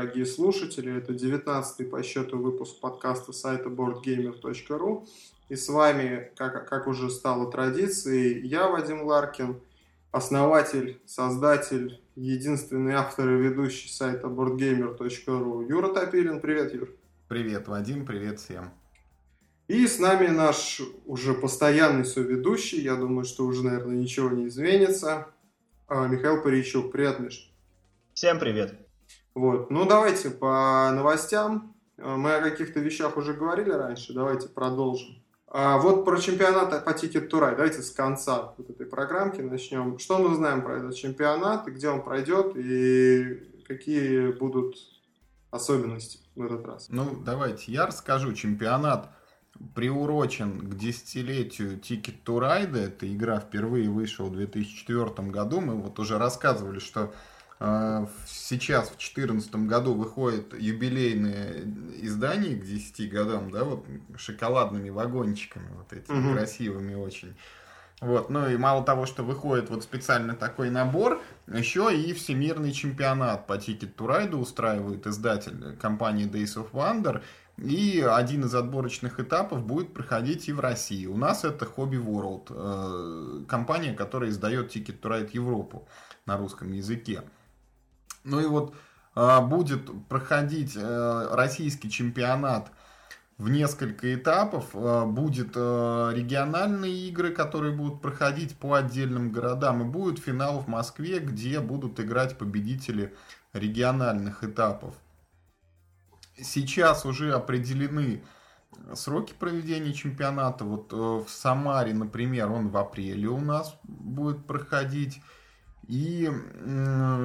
дорогие слушатели. Это 19-й по счету выпуск подкаста сайта boardgamer.ru. И с вами, как, как уже стало традицией, я, Вадим Ларкин, основатель, создатель, единственный автор и ведущий сайта boardgamer.ru Юра Топилин. Привет, Юр. Привет, Вадим, привет всем. И с нами наш уже постоянный соведущий, я думаю, что уже, наверное, ничего не изменится, а, Михаил Паричук. Привет, Миш. Всем привет. Вот, ну давайте по новостям. А, мы о каких-то вещах уже говорили раньше, давайте продолжим. А вот про чемпионат по Ticket to Ride, давайте с конца вот этой программки начнем. Что мы знаем про этот чемпионат, и где он пройдет, и какие будут особенности в этот раз? Ну, давайте я расскажу. Чемпионат приурочен к десятилетию Ticket to Ride. Эта игра впервые вышла в 2004 году. Мы вот уже рассказывали, что э, сейчас в 2014 году выходит юбилейное издание к 10 годам, да, вот шоколадными вагончиками вот этими угу. красивыми очень. Вот, ну и мало того, что выходит вот специально такой набор, еще и всемирный чемпионат по Ticket to Ride устраивает издатель компании Days of Wonder. И один из отборочных этапов будет проходить и в России. У нас это Hobby World, э, компания, которая издает Ticket to Ride Европу на русском языке. Ну и вот э, будет проходить э, российский чемпионат в несколько этапов. Будет региональные игры, которые будут проходить по отдельным городам. И будет финал в Москве, где будут играть победители региональных этапов сейчас уже определены сроки проведения чемпионата. Вот э, в Самаре, например, он в апреле у нас будет проходить. И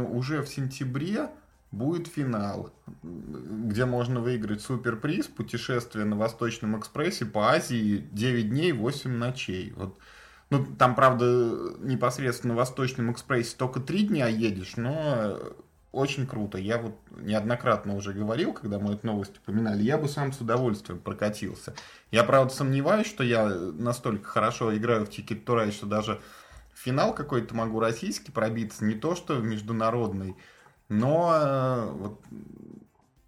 уже в сентябре будет финал, где можно выиграть суперприз путешествие на Восточном экспрессе по Азии 9 дней 8 ночей. Вот. Ну, там, правда, непосредственно на Восточном экспрессе только 3 дня едешь, но очень круто. Я вот неоднократно уже говорил, когда мы эту новость упоминали, я бы сам с удовольствием прокатился. Я, правда, сомневаюсь, что я настолько хорошо играю в Ticket to Ride, что даже в финал какой-то могу российский пробиться, не то что международный, но э, вот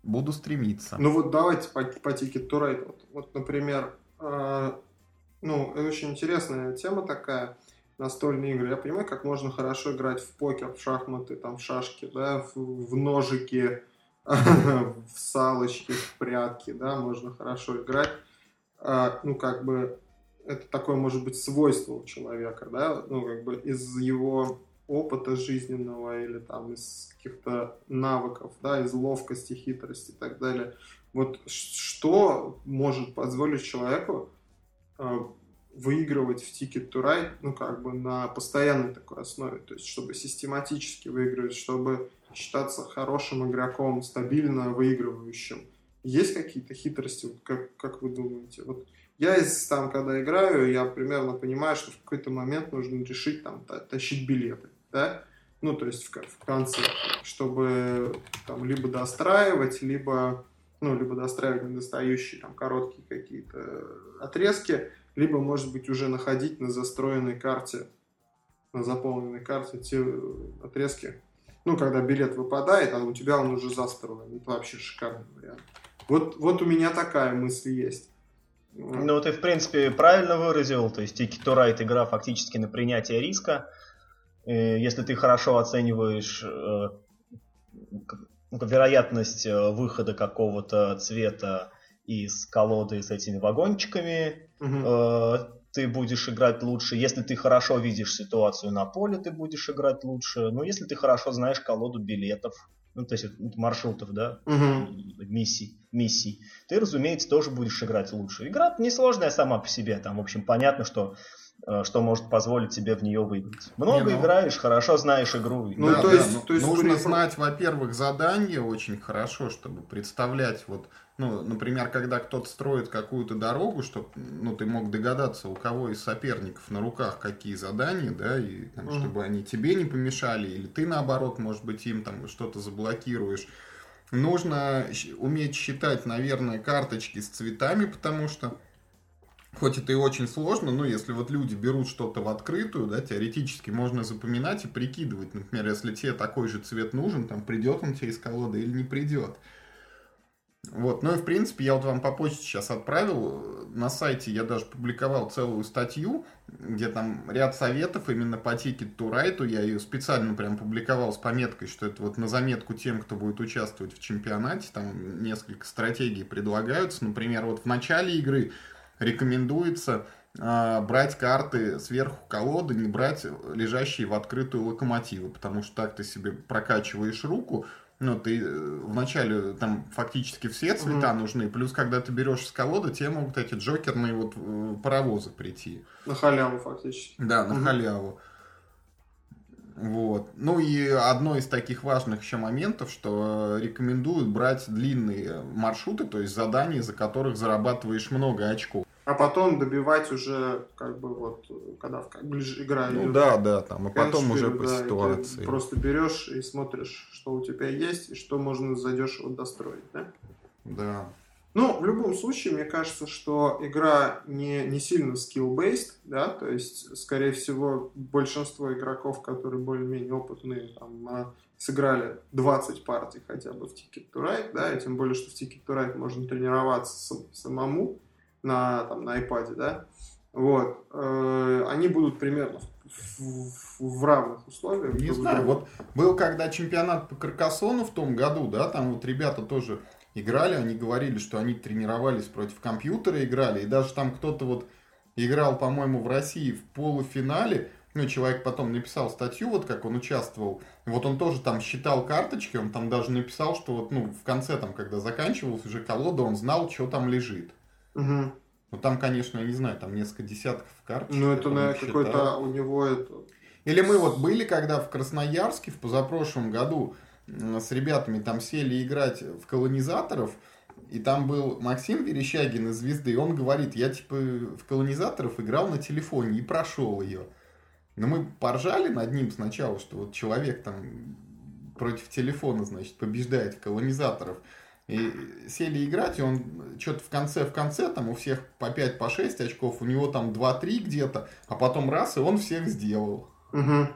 буду стремиться. Ну вот давайте по, по Ticket to Ride. Вот, вот например, э, ну, очень интересная тема такая настольные игры. Я понимаю, как можно хорошо играть в покер, в шахматы, там, в шашки, да, в, в ножики, в салочки, в прятки, да, можно хорошо играть. А, ну, как бы, это такое, может быть, свойство у человека, да, ну, как бы из его опыта жизненного или там из каких-то навыков, да, из ловкости, хитрости и так далее. Вот что может позволить человеку а, выигрывать в Ticket to Ride, ну, как бы на постоянной такой основе, то есть, чтобы систематически выигрывать, чтобы считаться хорошим игроком, стабильно выигрывающим. Есть какие-то хитрости, как, как вы думаете? Вот я из, там, когда играю, я примерно понимаю, что в какой-то момент нужно решить там тащить билеты, да, ну, то есть в, в конце, чтобы там либо достраивать, либо, ну, либо достраивать недостающие там короткие какие-то отрезки, либо, может быть, уже находить на застроенной карте, на заполненной карте те отрезки. Ну, когда билет выпадает, а у тебя он уже застроен. Это вообще шикарный вариант. Вот, вот у меня такая мысль есть. Ну, ты, в принципе, правильно выразил. То есть, Ticket to Ride игра фактически на принятие риска. Если ты хорошо оцениваешь э, вероятность э, выхода какого-то цвета из колоды с этими вагончиками, угу. ты будешь играть лучше. Если ты хорошо видишь ситуацию на поле, ты будешь играть лучше. Но если ты хорошо знаешь колоду билетов, ну, то есть маршрутов, да, угу. миссий, миссий, ты, разумеется, тоже будешь играть лучше. Игра несложная сама по себе, там, в общем, понятно, что что может позволить тебе в нее выиграть. Много не, ну... играешь, хорошо знаешь игру. Ну, да, то, есть, да, то есть нужно при... знать, во-первых, задание очень хорошо, чтобы представлять вот, ну, например, когда кто-то строит какую-то дорогу, чтобы, ну, ты мог догадаться, у кого из соперников на руках какие задания, да, и там, mm. чтобы они тебе не помешали, или ты наоборот, может быть, им там что-то заблокируешь. Нужно уметь считать, наверное, карточки с цветами, потому что хоть это и очень сложно, но если вот люди берут что-то в открытую, да, теоретически можно запоминать и прикидывать. Например, если тебе такой же цвет нужен, там придет он тебе из колоды или не придет. Вот, ну и в принципе я вот вам по почте сейчас отправил, на сайте я даже публиковал целую статью, где там ряд советов именно по Ticket to Ride, я ее специально прям публиковал с пометкой, что это вот на заметку тем, кто будет участвовать в чемпионате, там несколько стратегий предлагаются, например, вот в начале игры рекомендуется э, брать карты сверху колоды, не брать лежащие в открытую локомотивы, потому что так ты себе прокачиваешь руку, ну, ты э, вначале там фактически все цвета mm нужны, плюс когда ты берешь с колоды, тебе могут эти джокерные вот э, паровозы прийти. На халяву фактически. Да, на mm халяву. Вот. Ну и одно из таких важных еще моментов, что рекомендуют брать длинные маршруты, то есть задания, за которых зарабатываешь много очков. А потом добивать уже, как бы вот, когда как ближе игра Ну идет. да, да, там, и потом уже по да, ситуации. просто берешь и смотришь, что у тебя есть, и что можно задешево достроить, да? Да. Ну, в любом случае, мне кажется, что игра не, не сильно skill-based, да, то есть, скорее всего, большинство игроков, которые более-менее опытные, там, а, сыграли 20 партий хотя бы в Ticket to Ride, да, и тем более, что в Ticket to Ride можно тренироваться самому на, там, на iPad, да, вот, э, они будут примерно в, в, в равных условиях. Не знаю, вот был когда чемпионат по Каркасону в том году, да, там вот ребята тоже играли, они говорили, что они тренировались против компьютера, играли, и даже там кто-то вот играл, по-моему, в России в полуфинале, ну, человек потом написал статью, вот как он участвовал, вот он тоже там считал карточки, он там даже написал, что вот, ну, в конце там, когда заканчивалась уже колода, он знал, что там лежит. Угу. Ну, там, конечно, я не знаю, там несколько десятков карточек. Ну, это, на какой-то у него это... Или мы вот были, когда в Красноярске в позапрошлом году с ребятами там сели играть в колонизаторов, и там был Максим Верещагин из «Звезды», и он говорит, я типа в колонизаторов играл на телефоне и прошел ее. Но мы поржали над ним сначала, что вот человек там против телефона, значит, побеждает в колонизаторов. И сели играть, и он что-то в конце, в конце, там у всех по 5, по 6 очков, у него там 2-3 где-то, а потом раз, и он всех сделал. Угу.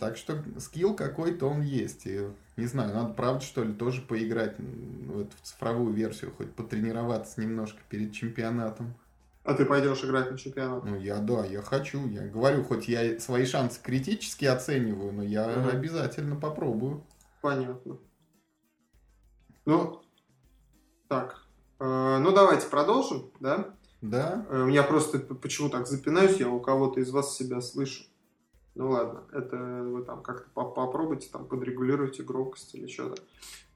Так что скилл какой-то он есть. И, не знаю, надо, правда, что ли, тоже поиграть в эту цифровую версию, хоть потренироваться немножко перед чемпионатом. А ты пойдешь играть на чемпионат? Ну, я, да, я хочу. Я говорю, хоть я свои шансы критически оцениваю, но я угу. обязательно попробую. Понятно. Ну, так. Э, ну, давайте продолжим, да? Да. Э, я просто почему так запинаюсь, я у кого-то из вас себя слышу. Ну ладно, это вы там как-то попробуйте, там подрегулируйте громкость или что-то.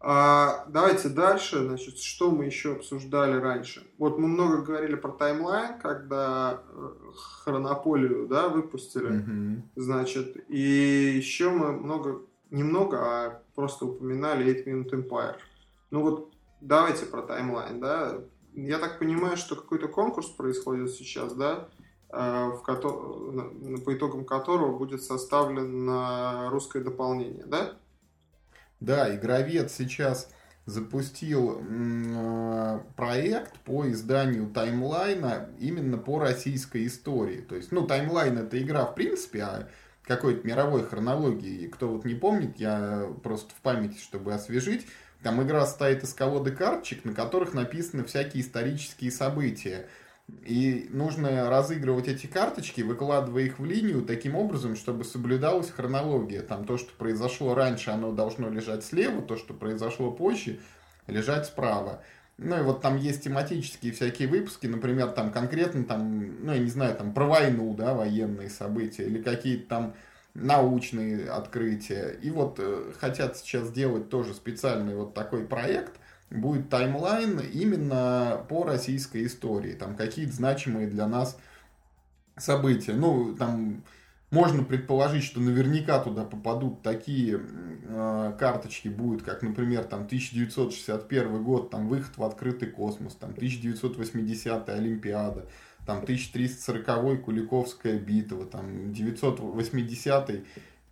А, давайте дальше, значит, что мы еще обсуждали раньше. Вот мы много говорили про таймлайн, когда э, хронополию, да, выпустили, mm-hmm. значит, и еще мы много, немного, а просто упоминали 8 Minute Empire. Ну вот давайте про таймлайн, да. Я так понимаю, что какой-то конкурс происходит сейчас, да? Э, в ко- по итогам которого будет составлено русское дополнение, да? Да, игровед сейчас запустил э, проект по изданию таймлайна именно по российской истории. То есть, ну, таймлайн это игра в принципе, а какой-то мировой хронологии. Кто вот не помнит, я просто в памяти, чтобы освежить, там игра состоит из колоды карточек, на которых написаны всякие исторические события. И нужно разыгрывать эти карточки, выкладывая их в линию таким образом, чтобы соблюдалась хронология. Там то, что произошло раньше, оно должно лежать слева, то, что произошло позже, лежать справа. Ну и вот там есть тематические всякие выпуски, например, там конкретно там, ну я не знаю, там про войну, да, военные события, или какие-то там научные открытия. И вот э, хотят сейчас сделать тоже специальный вот такой проект – будет таймлайн именно по российской истории. Там какие-то значимые для нас события. Ну, там можно предположить, что наверняка туда попадут такие э, карточки будет, как, например, там 1961 год, там выход в открытый космос, там 1980 Олимпиада, там 1340 Куликовская битва, там 980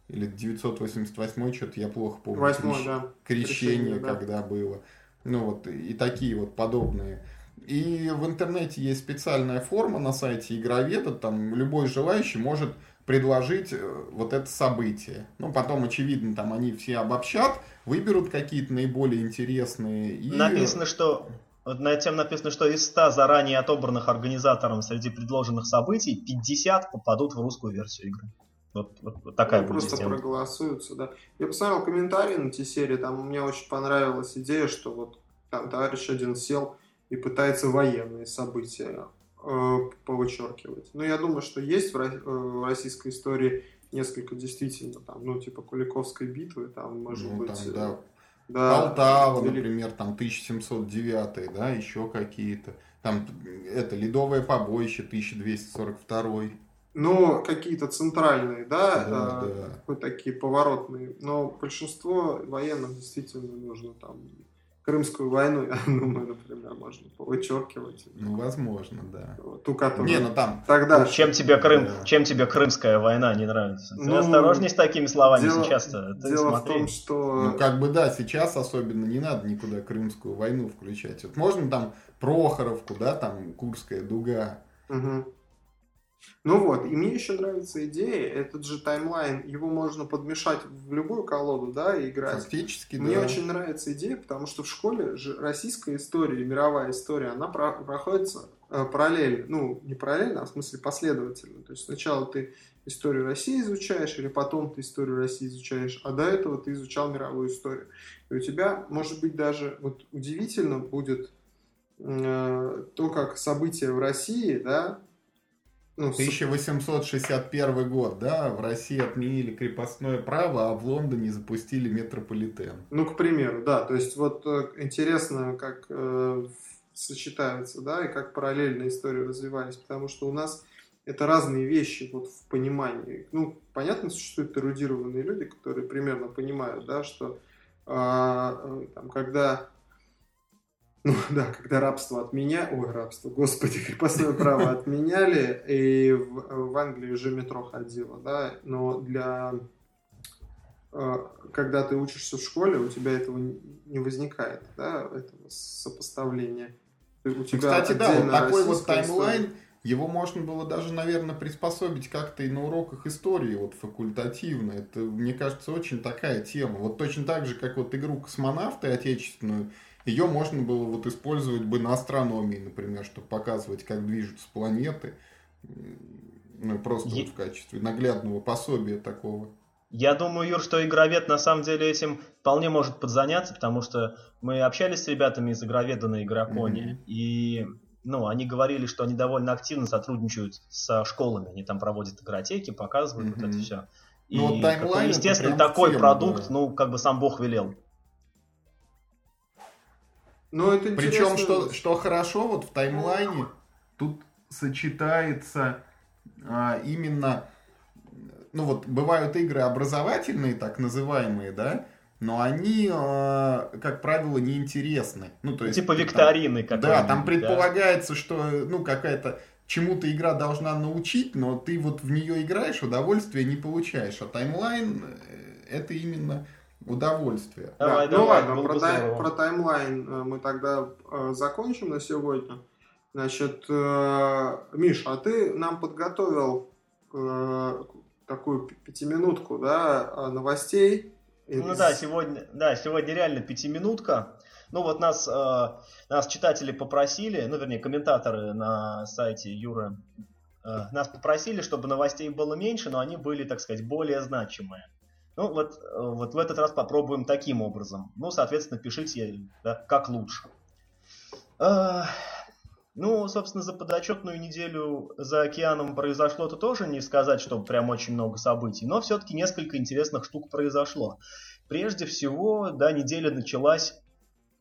или 988 что-то я плохо помню. Восьмой, да. Крещение, Крещение да. когда было. Ну вот и такие вот подобные. И в интернете есть специальная форма на сайте Игроведа, там любой желающий может предложить э, вот это событие. Ну, потом, очевидно, там они все обобщат, выберут какие-то наиболее интересные. И... Написано, что на тем написано, что из 100 заранее отобранных организатором среди предложенных событий 50 попадут в русскую версию игры. Вот, вот, вот такая ну, будет Просто проголосуются, да. Я посмотрел комментарии на те серии, там мне очень понравилась идея, что вот там товарищ один сел и пытается военные события э, повычеркивать. Но я думаю, что есть в, э, в российской истории несколько действительно там, ну, типа Куликовской битвы, там, может ну, быть... Там, да. Да, Полтава, или... например, там 1709, да, еще какие-то. Там это Ледовое побоище 1242. Ну, какие-то центральные, да, да, да. такие поворотные. Но большинство военных действительно нужно там Крымскую войну, я думаю, например, можно вычеркивать. Ну, возможно, да. Ту, которую... Не, ну там... Тогда... Чем тебе, Крым, да. чем тебе Крымская война не нравится? Ты ну, осторожней с такими словами дело, сейчас-то. Ты дело смотри. в том, что... Ну, как бы, да, сейчас особенно не надо никуда Крымскую войну включать. Вот можно там Прохоровку, да, там Курская дуга. Угу. Ну вот, и мне еще нравится идея, этот же таймлайн, его можно подмешать в любую колоду, да, и играть. Фактически, Мне да. очень нравится идея, потому что в школе же российская история, мировая история, она про проходится э, параллельно, ну, не параллельно, а в смысле последовательно. То есть сначала ты историю России изучаешь, или потом ты историю России изучаешь, а до этого ты изучал мировую историю. И у тебя, может быть, даже вот удивительно будет э, то, как события в России, да, ну, 1861 год, да, в России отменили крепостное право, а в Лондоне запустили метрополитен. Ну, к примеру, да, то есть вот э, интересно, как э, сочетаются, да, и как параллельно истории развивались, потому что у нас это разные вещи вот в понимании. Ну, понятно, существуют эрудированные люди, которые примерно понимают, да, что э, там, когда ну да, когда рабство отменяли, ой, рабство, господи, крепостное право отменяли, и в, в Англии уже метро ходило, да, но для э, когда ты учишься в школе, у тебя этого не возникает, да, этого сопоставления. У тебя Кстати, да, вот такой вот таймлайн, история. его можно было даже, наверное, приспособить как-то и на уроках истории, вот факультативно. Это, мне кажется, очень такая тема. Вот точно так же, как вот игру «Космонавты» отечественную, ее можно было вот использовать бы на астрономии, например, чтобы показывать, как движутся планеты. Ну, просто Я... вот в качестве наглядного пособия такого. Я думаю, Юр, что игровед на самом деле этим вполне может подзаняться, потому что мы общались с ребятами из игроведа на Игроконе, mm-hmm. и ну, они говорили, что они довольно активно сотрудничают со школами, они там проводят игротеки, показывают mm-hmm. вот это все. И, ну, вот таймлайн, естественно, такой тема, продукт, да. ну, как бы сам Бог велел. Но это Причем, что, что хорошо, вот в таймлайне тут сочетается а, именно, ну вот бывают игры образовательные, так называемые, да, но они, а, как правило, неинтересны. Ну, то есть, типа викторины как Да, там предполагается, да. что ну какая-то чему-то игра должна научить, но ты вот в нее играешь, удовольствия не получаешь. А таймлайн э, это именно удовольствие. Давай, да. давай, ну ладно, про, тай, про таймлайн э, мы тогда э, закончим на сегодня. Значит, э, Миш, а ты нам подготовил э, такую пятиминутку, да, э, новостей. Ну из... да, сегодня, да, сегодня реально пятиминутка. Ну вот нас, э, нас читатели попросили, ну вернее комментаторы на сайте Юры, э, нас попросили, чтобы новостей было меньше, но они были, так сказать, более значимые. Ну, вот, э, вот в этот раз попробуем таким образом. Ну, соответственно, пишите, да, как лучше. А, ну, собственно, за подотчетную неделю за океаном произошло-то тоже не сказать, что прям очень много событий, но все-таки несколько интересных штук произошло. Прежде всего, да, неделя началась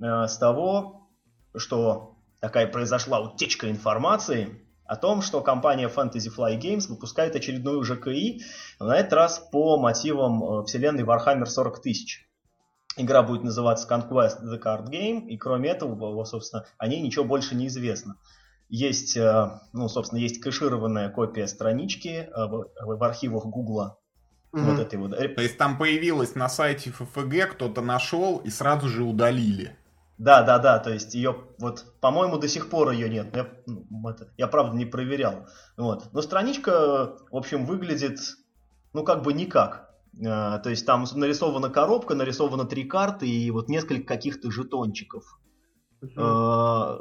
э, с того, что такая произошла утечка информации о том, что компания Fantasy Fly Games выпускает очередную ЖКИ, на этот раз по мотивам э, вселенной Warhammer 40 тысяч. Игра будет называться Conquest The Card Game, и кроме этого, собственно, о ней ничего больше не известно. Есть, э, ну, собственно, есть кэшированная копия странички э, в архивах Гугла. Mm-hmm. Вот этой вот. То есть там появилась на сайте ФФГ, кто-то нашел и сразу же удалили. Да, да, да, то есть ее, вот, по-моему, до сих пор ее нет. Я, ну, это, я правда не проверял. Вот. Но страничка, в общем, выглядит, ну, как бы никак. А, то есть там нарисована коробка, нарисовано три карты и вот несколько каких-то жетончиков. Угу. А,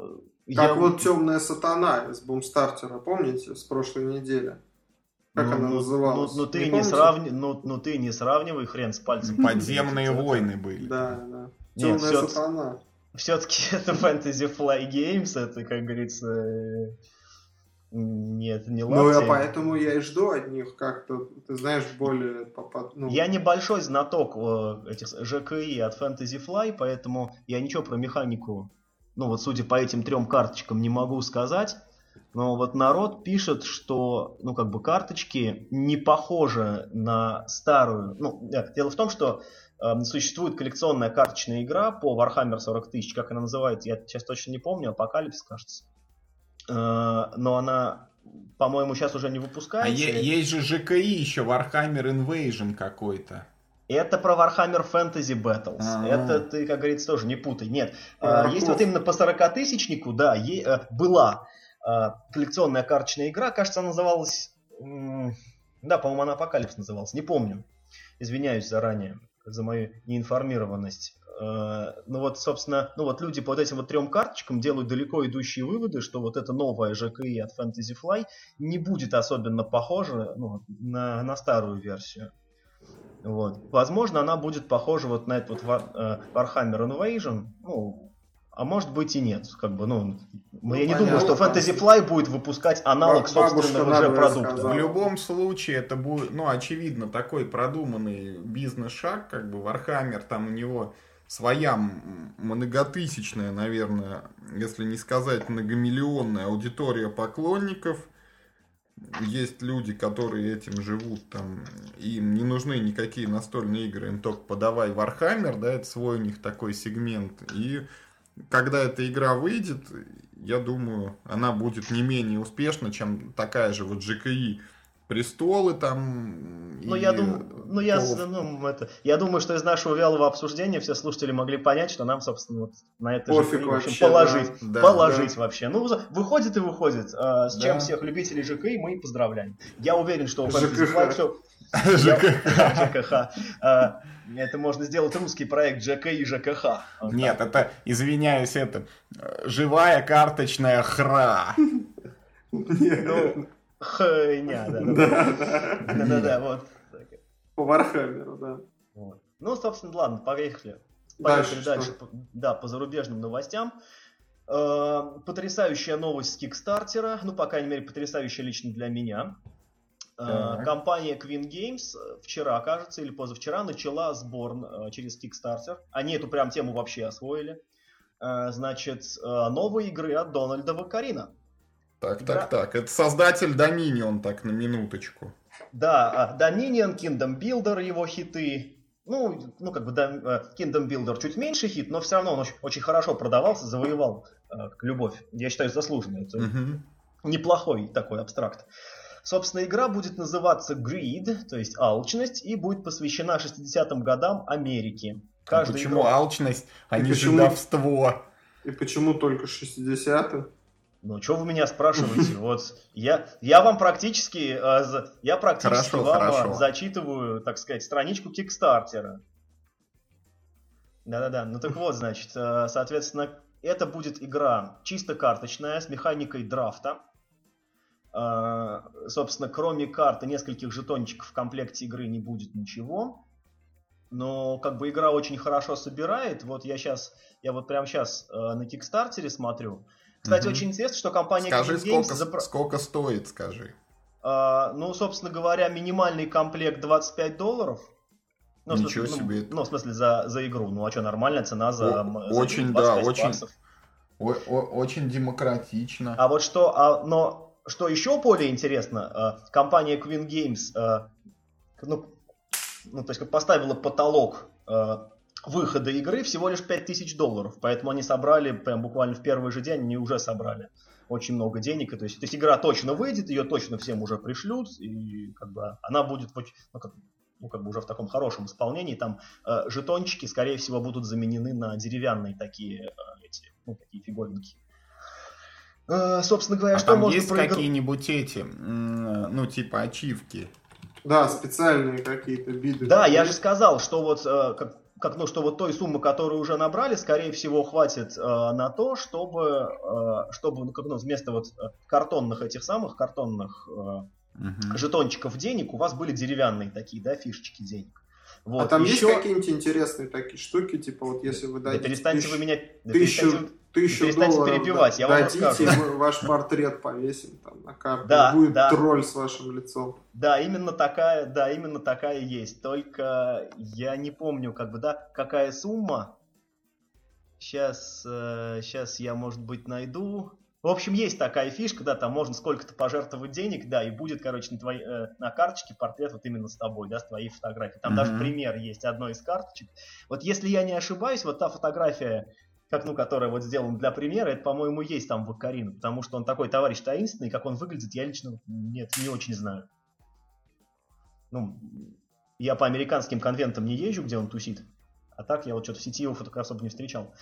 как я... вот темная сатана из бумстартера, помните, с прошлой недели? Как ну, она ну, называлась? Ну, ну, ты не, не сравни... ну, ну ты не сравнивай хрен с пальцем. Подземные войны были. Да, да. Темная Нет, сатана. Все-таки это Fantasy Fly Games, это, как говорится, нет, не лапти. Ну, я поэтому я и жду от них как-то, ты знаешь, более... Ну... Я небольшой знаток э, этих ЖКИ от Fantasy Fly, поэтому я ничего про механику, ну вот судя по этим трем карточкам, не могу сказать. Но вот народ пишет, что, ну, как бы карточки не похожи на старую. Ну, дело в том, что э, существует коллекционная карточная игра по Warhammer 40 тысяч, как она называется, я сейчас точно не помню, Апокалипс, кажется. Э, но она, по-моему, сейчас уже не выпускается. А есть же ЖКИ еще, Warhammer Invasion какой-то. Это про Warhammer Fantasy Battles. А-а-а. Это ты, как говорится, тоже не путай. Нет, а, есть вот именно по 40-тысячнику, да, е- э, была коллекционная карточная игра, кажется, она называлась... Да, по-моему, она Апокалипс называлась, не помню. Извиняюсь заранее за мою неинформированность. Э, ну вот, собственно, ну вот люди по вот этим вот трем карточкам делают далеко идущие выводы, что вот эта новая ЖКИ от Fantasy Flight не будет особенно похожа ну, на, на старую версию. Вот. Возможно, она будет похожа вот на этот вот э, Warhammer Invasion, ну, а может быть и нет. Как бы, ну, ну я не думаю, что Fantasy Fly будет выпускать аналог собственного уже продукта. В любом случае, это будет, ну, очевидно, такой продуманный бизнес-шаг, как бы Warhammer, там у него своя многотысячная, наверное, если не сказать многомиллионная аудитория поклонников. Есть люди, которые этим живут, там, им не нужны никакие настольные игры, им только подавай Warhammer, да, это свой у них такой сегмент. И когда эта игра выйдет, я думаю, она будет не менее успешна, чем такая же вот GKI престолы там. Ну, я думаю, ну, я, ну, это, я думаю, что из нашего вялого обсуждения все слушатели могли понять, что нам, собственно, вот на это Пофиг же, вообще, положить. Да, положить да. вообще. Ну, выходит и выходит. А, с да. чем всех любителей ЖК мы поздравляем. Я уверен, что у Fantasy все... ЖКХ. А, это можно сделать русский проект ЖК и ЖКХ. Нет, это, извиняюсь, это живая карточная хра. Ну, Хуйня, да. Да, да, да, вот. По Вархаммеру, да. Ну, собственно, ладно, поехали. Поехали дальше. Да, по зарубежным новостям. Э, потрясающая новость с Кикстартера, ну, по крайней мере, потрясающая лично для меня. Э, так. Компания Queen Games вчера, кажется, или позавчера начала сбор э, через Kickstarter. Они эту прям тему вообще освоили. Значит, новые игры от Дональда Вакарина. Так, так, да. так. Это создатель Dominion, так, на минуточку. Да, Dominion, Kingdom Builder, его хиты. Ну, ну как бы э, Kingdom Builder чуть меньше хит, но все равно он очень, очень хорошо продавался, завоевал э, любовь. Я считаю, заслуженно. Это угу. неплохой такой абстракт. Собственно, игра будет называться Greed, то есть алчность, и будет посвящена 60-м годам Америки. Каждый а почему игрок... алчность, а не почему... жидовство? И почему только 60-х? Ну, что вы меня спрашиваете? Вот я, я вам практически, э, я практически хорошо, вам хорошо. зачитываю, так сказать, страничку Кикстартера. Да-да-да. Ну так вот, значит, э, соответственно, это будет игра чисто карточная с механикой драфта. Э, собственно, кроме карты нескольких жетончиков в комплекте игры не будет ничего. Но как бы игра очень хорошо собирает. Вот я сейчас, я вот прямо сейчас на Кикстартере смотрю. Кстати, угу. очень интересно, что компания скажи, Games... Сколько, запро... сколько стоит, скажи. А, ну, собственно говоря, минимальный комплект 25 долларов. Ну, Ничего смысле, себе. Ну, ну, в смысле, за, за игру. Ну, а что, нормальная цена за, о, за Очень, да, очень, о, о, очень демократично. А вот что, а, но что еще более интересно, а, компания Queen Games, а, ну, ну, то есть поставила потолок выхода игры всего лишь 5000 долларов. Поэтому они собрали, прям буквально в первый же день, они уже собрали очень много денег. И, то, есть, то есть игра точно выйдет, ее точно всем уже пришлют, и как бы она будет, ну, как, ну, как бы уже в таком хорошем исполнении. Там э, жетончики, скорее всего, будут заменены на деревянные такие, э, эти, ну, такие фиговинки. Э, собственно говоря, а что там можно есть проигр... какие-нибудь эти, ну, типа ачивки? Да, специальные какие-то биды. Да, я же сказал, что вот э, как, как ну, что вот той суммы, которую уже набрали, скорее всего, хватит э, на то, чтобы, э, чтобы ну, как, ну, вместо вот э, картонных этих самых картонных э, угу. жетончиков денег у вас были деревянные такие, да, фишечки денег. Вот. А там Еще... есть какие-нибудь интересные такие штуки, типа вот если вы дадите... Да перестаньте тысяч... вы меня... Да тысячу, перестаньте... тысячу перестаньте долларов перебивать, я вам дадите, расскажу. ваш портрет повесим там на карту, да, будет да. тролль с вашим лицом. Да, именно такая, да, именно такая есть. Только я не помню, как бы, да, какая сумма. Сейчас, э, сейчас я, может быть, найду. В общем, есть такая фишка, да, там можно сколько-то пожертвовать денег, да, и будет, короче, на, твоей, э, на карточке портрет вот именно с тобой, да, с твоей фотографией. Там mm-hmm. даже пример есть одной из карточек. Вот если я не ошибаюсь, вот та фотография, как, ну, которая вот сделана для примера, это, по-моему, есть там Вакарин, потому что он такой товарищ таинственный, как он выглядит, я лично нет, не очень знаю. Ну, я по американским конвентам не езжу, где он тусит, а так я вот что-то в сети его фотограф особо не встречал.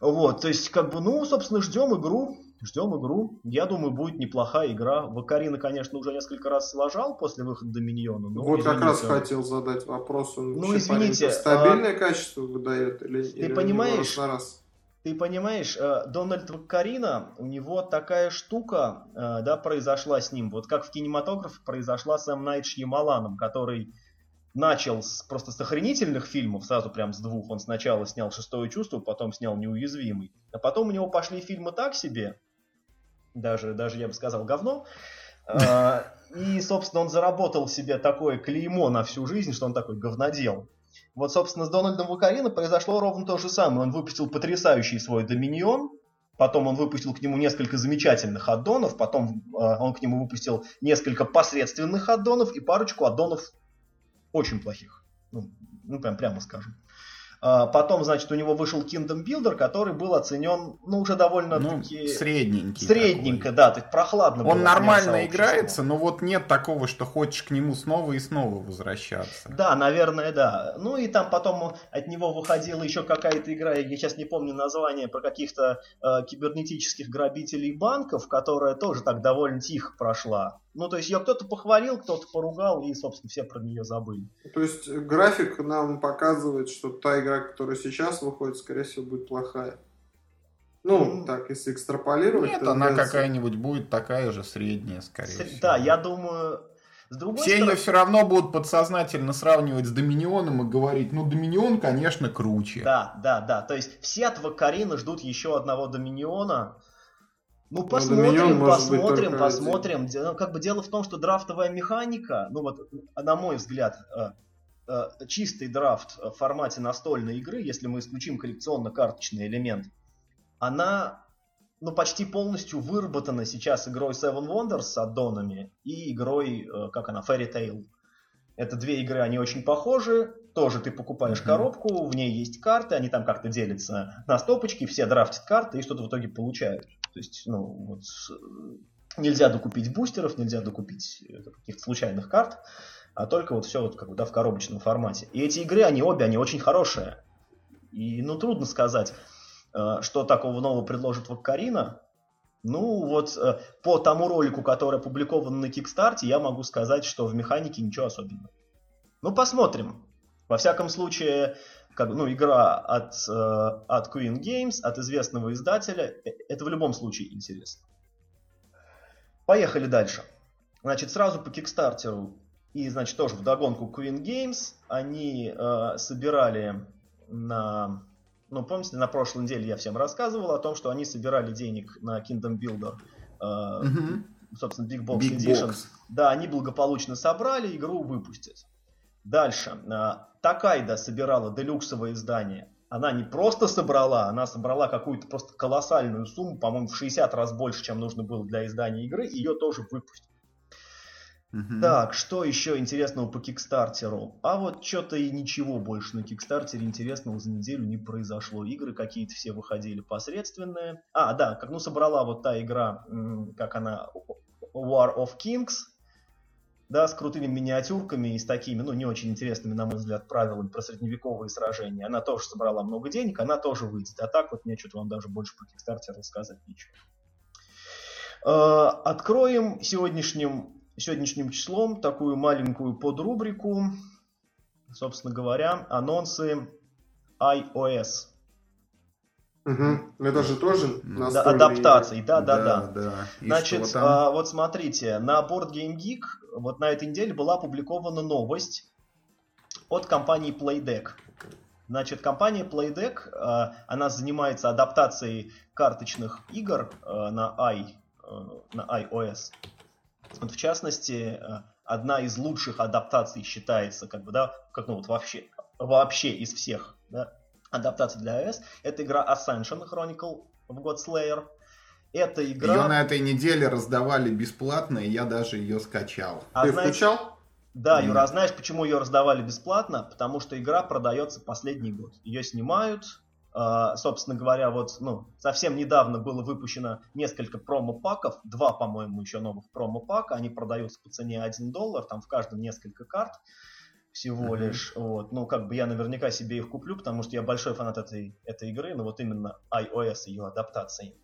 Вот, то есть, как бы, ну, собственно, ждем игру, ждем игру. Я думаю, будет неплохая игра. Вакарина, конечно, уже несколько раз сложал после выхода Доминьона. Но, вот извините, как раз хотел задать вопрос. Он ну, извините. Стабильное а... качество выдает или, ты или понимаешь, раз на раз? Ты понимаешь, э, Дональд Вакарина, у него такая штука, э, да, произошла с ним. Вот как в кинематографе произошла с Эм Найт который начал с просто с охренительных фильмов, сразу прям с двух. Он сначала снял «Шестое чувство», потом снял «Неуязвимый». А потом у него пошли фильмы так себе, даже, даже я бы сказал, говно. А, и, собственно, он заработал себе такое клеймо на всю жизнь, что он такой говнодел. Вот, собственно, с Дональдом Вакарино произошло ровно то же самое. Он выпустил потрясающий свой «Доминион», потом он выпустил к нему несколько замечательных аддонов, потом э, он к нему выпустил несколько посредственных аддонов и парочку аддонов очень плохих. Ну, ну прям прямо скажем. А, потом, значит, у него вышел Kingdom Builder, который был оценен, ну, уже довольно-таки... Ну, средненький. Средненько, такой. да, так прохладно Он нормально играется, но вот нет такого, что хочешь к нему снова и снова возвращаться. Да, наверное, да. Ну и там потом от него выходила еще какая-то игра, я сейчас не помню название, про каких-то э, кибернетических грабителей банков, которая тоже так довольно тихо прошла. Ну, то есть ее кто-то похвалил, кто-то поругал, и, собственно, все про нее забыли. То есть график нам показывает, что та игра, которая сейчас выходит, скорее всего, будет плохая. Ну, mm. так, если экстраполировать. Нет, она является... какая-нибудь будет такая же средняя, скорее С... всего. Да, я думаю. С другой Все стороны... ее все равно будут подсознательно сравнивать с Доминионом и говорить, ну, Доминион, конечно, круче. Да, да, да. То есть все от Вакарина ждут еще одного Доминиона, ну, посмотрим, ну, посмотрим, посмотрим. Ну, как бы дело в том, что драфтовая механика, ну вот, на мой взгляд, э, э, чистый драфт в формате настольной игры, если мы исключим коллекционно-карточный элемент, она ну, почти полностью выработана сейчас игрой Seven Wonders с аддонами и игрой, э, как она, Fairy Tail. Это две игры, они очень похожи. Тоже ты покупаешь mm-hmm. коробку, в ней есть карты, они там как-то делятся на стопочки, все драфтят карты и что-то в итоге получают. То есть, ну, вот нельзя докупить бустеров, нельзя докупить э, каких-то случайных карт, а только вот все вот как бы, да, в коробочном формате. И эти игры, они обе, они очень хорошие. И, ну, трудно сказать, э, что такого нового предложит Ваккарина. Ну, вот э, по тому ролику, который опубликован на Кикстарте, я могу сказать, что в механике ничего особенного. Ну, посмотрим. Во всяком случае, как, ну, игра от, э, от Queen Games, от известного издателя, э, это в любом случае интересно. Поехали дальше. Значит, сразу по Кикстартеру и, значит, тоже в догонку Queen Games они э, собирали на... Ну, помните, на прошлой неделе я всем рассказывал о том, что они собирали денег на Kingdom Builder, э, mm-hmm. собственно, Big Box Big Edition. Box. Да, они благополучно собрали, игру выпустят. Дальше. Э, Такайда собирала делюксовое издание. Она не просто собрала, она собрала какую-то просто колоссальную сумму, по-моему, в 60 раз больше, чем нужно было для издания игры, ее тоже выпустили. Угу. Так, что еще интересного по Кикстартеру? А вот что-то и ничего больше на Кикстартере интересного за неделю не произошло. Игры какие-то все выходили посредственные. А, да, как ну собрала вот та игра, как она, War of Kings, да, с крутыми миниатюрками и с такими, ну, не очень интересными, на мой взгляд, правилами про средневековые сражения. Она тоже собрала много денег, она тоже выйдет. А так вот мне что-то вам даже больше про Kickstarter рассказать нечего. Э, откроем сегодняшним, сегодняшним числом такую маленькую подрубрику, собственно говоря, анонсы iOS. Угу. Это же тоже да, адаптации, да, да, да. да. да. Значит, а, вот смотрите, на Board Game Geek вот на этой неделе была опубликована новость от компании Playdeck. Значит, компания Playdeck, а, она занимается адаптацией карточных игр а, на, i, а, на iOS. Вот в частности, одна из лучших адаптаций считается, как бы, да, как ну вот вообще, вообще из всех, да, адаптация для iOS. Это игра Ascension Chronicle в God Slayer. Эта игра... Ее на этой неделе раздавали бесплатно, и я даже ее скачал. А Ты знаете... включал? Да, Юра, а знаешь, почему ее раздавали бесплатно? Потому что игра продается последний год. Ее снимают, Uh, собственно говоря, вот, ну, совсем недавно было выпущено несколько промо-паков, два, по-моему, еще новых промо-пака, они продаются по цене 1 доллар, там в каждом несколько карт всего mm-hmm. лишь. Вот. Ну, как бы я наверняка себе их куплю, потому что я большой фанат этой, этой игры, но вот именно iOS, ее адаптации.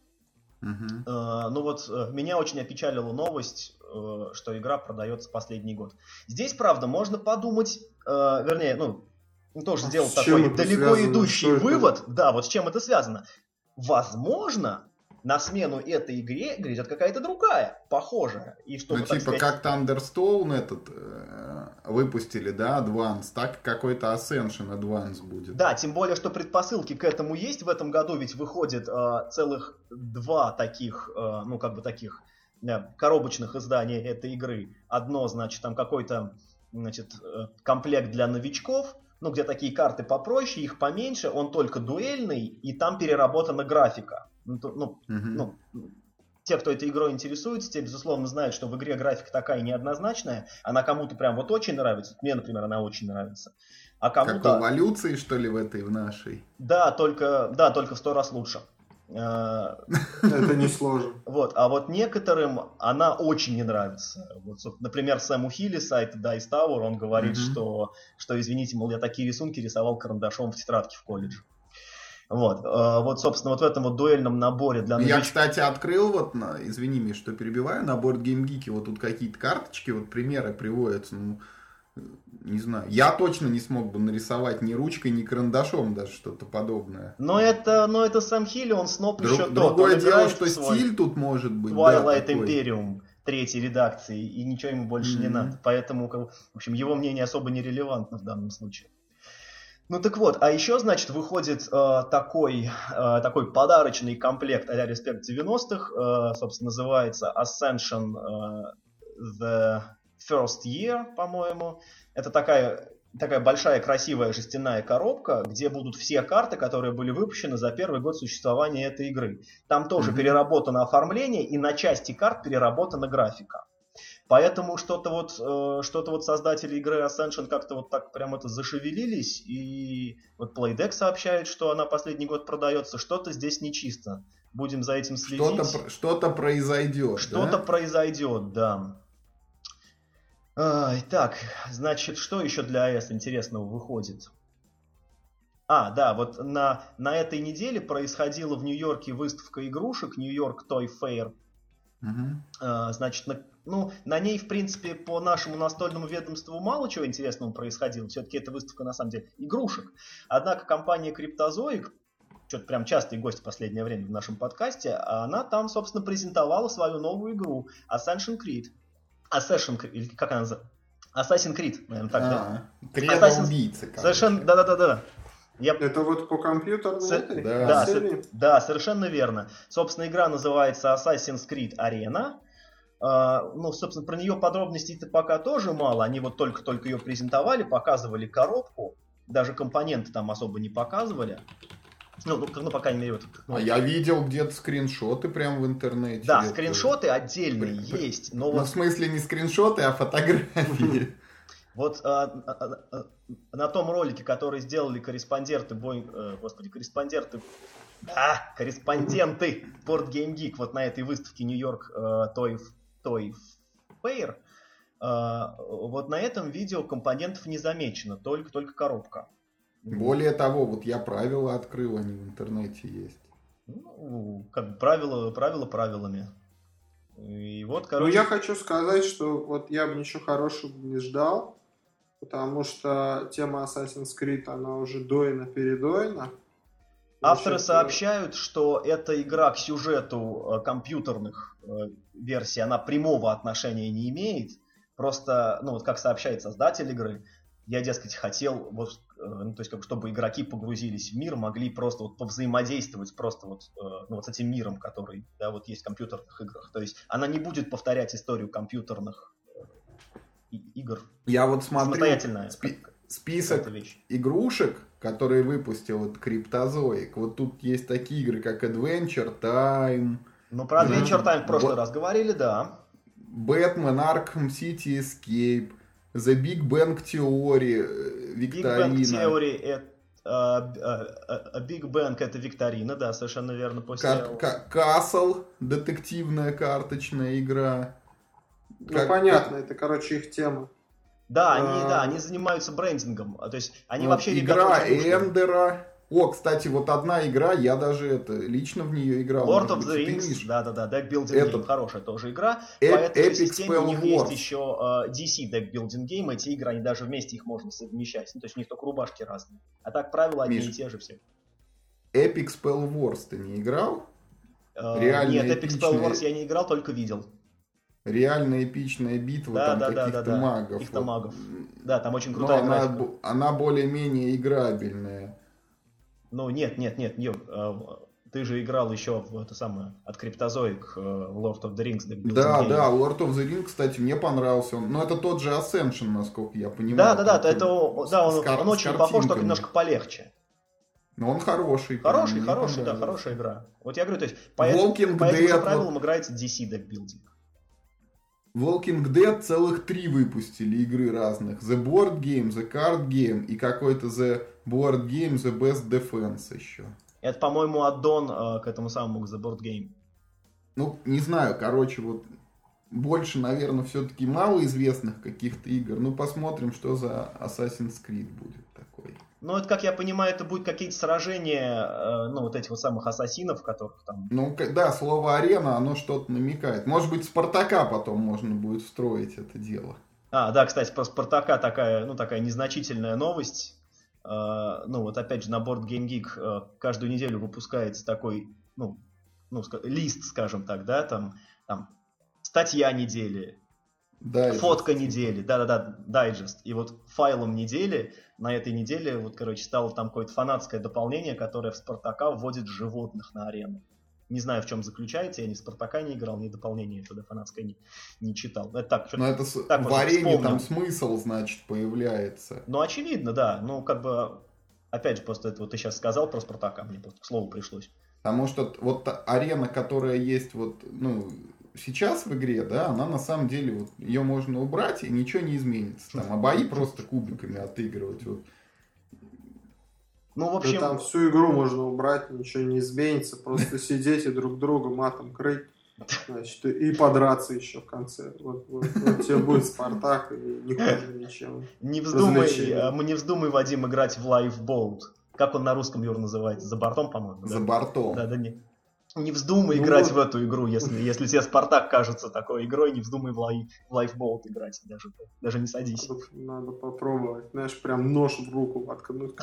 Mm-hmm. Ну вот uh, меня очень опечалила новость, uh, что игра продается последний год. Здесь, правда, можно подумать, вернее, ну, тоже а сделал такой далеко связано? идущий вывод. Да, вот с чем это связано. Возможно, на смену этой игре грядет какая-то другая, похожая. И чтобы, ну, типа сказать... как Thunderstone этот э, выпустили, да, Advance, так какой-то Ascension Advance будет. Да, тем более, что предпосылки к этому есть. В этом году ведь выходит э, целых два таких, э, ну, как бы таких э, коробочных издания этой игры. Одно, значит, там какой-то, значит, э, комплект для новичков, ну, где такие карты попроще, их поменьше, он только дуэльный, и там переработана графика. Ну, то, ну, угу. ну, те, кто этой игрой интересуется, те, безусловно, знают, что в игре графика такая неоднозначная. Она кому-то прям вот очень нравится. Мне, например, она очень нравится. А кому-то... Как эволюции, что ли, в этой, в нашей? Да, только, да, только в сто раз лучше. А, Это не сложно. Вот, а вот некоторым она очень не нравится. Вот, например, Сэму Хилли, сайт Dice Tower, он говорит, mm-hmm. что, что, извините, мол, я такие рисунки рисовал карандашом в тетрадке в колледже. Вот, э, вот, собственно, вот в этом вот дуэльном наборе для новичков... Я, кстати, открыл вот, на, извини, мне, что перебиваю, набор GameGeek, вот тут какие-то карточки, вот примеры приводятся, ну, не знаю, я точно не смог бы нарисовать ни ручкой, ни карандашом даже что-то подобное. Но это, но это сам Хилли, он сноп Друг, еще тот. Другое дело, что стиль тут может быть. Twilight да, Imperium третьей редакции, и ничего ему больше mm-hmm. не надо. Поэтому, в общем, его мнение особо не релевантно в данном случае. Ну так вот, а еще, значит, выходит э, такой, э, такой подарочный комплект а-ля Respect 90-х, э, собственно, называется Ascension э, The First Year, по-моему. Это такая, такая большая красивая жестяная коробка, где будут все карты, которые были выпущены за первый год существования этой игры. Там тоже mm-hmm. переработано оформление, и на части карт переработана графика. Поэтому что-то вот, э, что-то вот создатели игры Ascension как-то вот так прям это зашевелились, и вот Playdeck сообщает, что она последний год продается, что-то здесь нечисто. Будем за этим следить. Что-то, что-то произойдет. Что-то да? произойдет, да. так, значит, что еще для iOS интересного выходит? А, да, вот на, на этой неделе происходила в Нью-Йорке выставка игрушек, Нью-Йорк Toy Fair. Угу. значит, на, ну, на ней, в принципе, по нашему настольному ведомству мало чего интересного происходило. Все-таки это выставка, на самом деле, игрушек. Однако компания Криптозоик, что-то прям частый гость в последнее время в нашем подкасте, она там, собственно, презентовала свою новую игру Assassin's Creed. Assassin's Creed, или как она называется? Assassin's Creed, наверное, так, а, да? Assassin's... убийцы, Совершенно, да-да-да. Я... Это вот по компьютерной С... этой да. Да, с... да, совершенно верно. Собственно, игра называется Assassin's Creed Arena. Uh, ну, собственно, про нее подробностей-то пока тоже мало. Они вот только-только ее презентовали, показывали коробку. Даже компоненты там особо не показывали. Ну, ну, ну по крайней мере, вот. Ну, а я видел где-то скриншоты прям в интернете. Да, скриншоты отдельные при, есть. Но ну, вот... в смысле не скриншоты, а фотографии. Вот а, а, а, на том ролике, который сделали корреспонденты, бой, э, господи, корреспонденты, да, корреспонденты Board Game Geek вот на этой выставке Нью-Йорк э, Toy Toy Fair, э, вот на этом видео компонентов не замечено, только, только коробка. Более того, вот я правила открыл, они в интернете есть. Ну, как бы правила, правила правилами. И вот, короче... Ну, я хочу сказать, что вот я бы ничего хорошего не ждал, потому что тема Assassin's Creed, она уже доина передоина. Авторы сообщают, что эта игра к сюжету э, компьютерных э, версий, она прямого отношения не имеет. Просто, ну вот как сообщает создатель игры, я, дескать, хотел, вот, э, ну, то есть, как, чтобы игроки погрузились в мир, могли просто вот повзаимодействовать просто вот, ну, вот с этим миром, который, да, вот есть в компьютерных играх. То есть, она не будет повторять историю компьютерных игр. Я вот смотрю спи- список игрушек, которые выпустил этот Криптозоик. Вот тут есть такие игры, как Adventure Time. Ну, про Adventure Time в прошлый раз говорили, да. Batman Arkham City Escape, The Big Bang Theory, Викторина. Big Bang Theory это Big Bang это викторина, да, совершенно верно. После... Castle, детективная карточная игра. Ну, понятно, это, короче, их тема. Да, они, а... да, они занимаются брендингом. То есть они вот вообще игра Эндера. О, кстати, вот одна игра, я даже это лично в нее играл. Lord of the Rings, да-да-да, deck-building это... game, хорошая тоже игра. Э- По этой Epic системе у них Wars. есть еще uh, DC deck-building game, эти игры, они даже вместе их можно совмещать. Ну, то есть у них только рубашки разные. А так правила одни Миш, и те же все. Epic Spell Wars ты не играл? Uh, Реально нет, Epic эпичные... Spell Wars я не играл, только видел реально эпичная битва да, там да, каких-то да, да, магов. Каких-то вот. магов. Да, там очень крутая Но она, она более-менее играбельная. Ну, нет, нет, нет, нет. А, ты же играл еще в это самое, от Криптозоик, э, Lord of the Rings. Да, Game. да, Lord of the Rings, кстати, мне понравился. Он, но это тот же Ascension, насколько я понимаю. Да, да, да, это, да, он, он очень похож, только немножко полегче. Но он хороший. Хороший, хороший, да, хорошая игра. Вот я говорю, то есть по, этим, по этим же правилам вот... играется DC декбилдинг. Walking Dead целых три выпустили игры разных. The Board Game, The Card Game и какой-то The Board Game, The Best Defense еще. Это, по-моему, аддон э, к этому самому, к The Board Game. Ну, не знаю, короче, вот больше, наверное, все-таки малоизвестных каких-то игр. Ну, посмотрим, что за Assassin's Creed будет такой. Ну, это, как я понимаю, это будет какие-то сражения, э, ну, вот этих вот самых ассасинов, которых там... Ну, да, слово арена, оно что-то намекает. Может быть, Спартака потом можно будет встроить это дело. А, да, кстати, про Спартака такая, ну, такая незначительная новость. Э, ну, вот опять же, на борт Game Geek э, каждую неделю выпускается такой, ну, ну, лист, скажем так, да, там, там статья недели, Дайджест. Фотка недели, да-да-да, дайджест. И вот файлом недели на этой неделе, вот, короче, стало там какое-то фанатское дополнение, которое в Спартака вводит животных на арену. Не знаю, в чем заключается, я ни в Спартака не играл, ни дополнение туда фанатское не, не читал. Это так, Но это так, в арене там смысл, значит, появляется. Ну, очевидно, да. Ну, как бы, опять же, просто это вот ты сейчас сказал про Спартака, мне просто к слову пришлось. Потому что вот арена, которая есть вот, ну, сейчас в игре, да, она на самом деле, вот, ее можно убрать, и ничего не изменится. Там, а бои просто кубиками отыгрывать. Вот. Ну, в общем... Да там всю игру можно убрать, ничего не изменится. Просто сидеть и друг друга матом крыть. Значит, и подраться еще в конце. Вот, вот, вот тебе будет Спартак, и не хуже ничем. Не вздумай, а, мы не вздумай, Вадим, играть в Lifeboat. Как он на русском, Юр, называется? За бортом, по-моему? За да? бортом. Да, да, не. Не вздумай ну, играть в эту игру, если, если тебе Спартак кажется такой игрой, не вздумай в, лай, в лайфболт играть, даже, даже не садись. Надо, попробовать, знаешь, прям нож в руку воткнуть.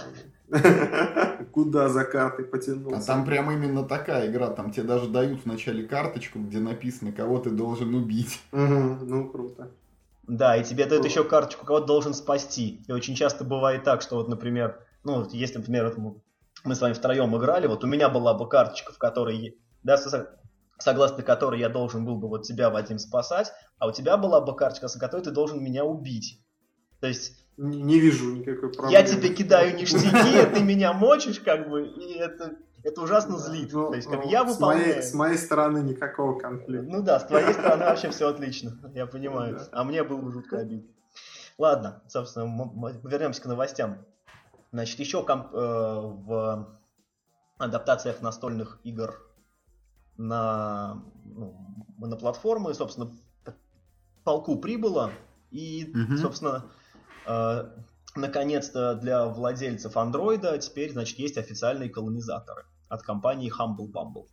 Куда за картой потянулся. А там прям именно такая игра, там тебе даже дают вначале карточку, где написано, кого ты должен убить. Ну, круто. Да, и тебе дают еще карточку, кого ты должен спасти. И очень часто бывает так, что вот, например, ну, если, например, мы с вами втроем играли, вот у меня была бы карточка, в которой да, согласно которой я должен был бы вот тебя, Вадим, спасать, а у тебя была бы карточка, с которой ты должен меня убить. То есть... Не, не вижу никакой проблемы. Я тебе кидаю ништяки, ты меня мочишь, как бы, и это, это ужасно злит. Ну, То есть, как ну, я выполняю... С моей, с моей стороны никакого конфликта. Ну да, с твоей стороны вообще все отлично, я понимаю. А мне было бы жутко обидно. Ладно, собственно, мы вернемся к новостям. Значит, еще комп- э, в адаптациях настольных игр на, ну, на платформы, собственно, полку прибыло, И, угу. собственно, э, наконец-то для владельцев андроида теперь, значит, есть официальные колонизаторы от компании Humble Bumble.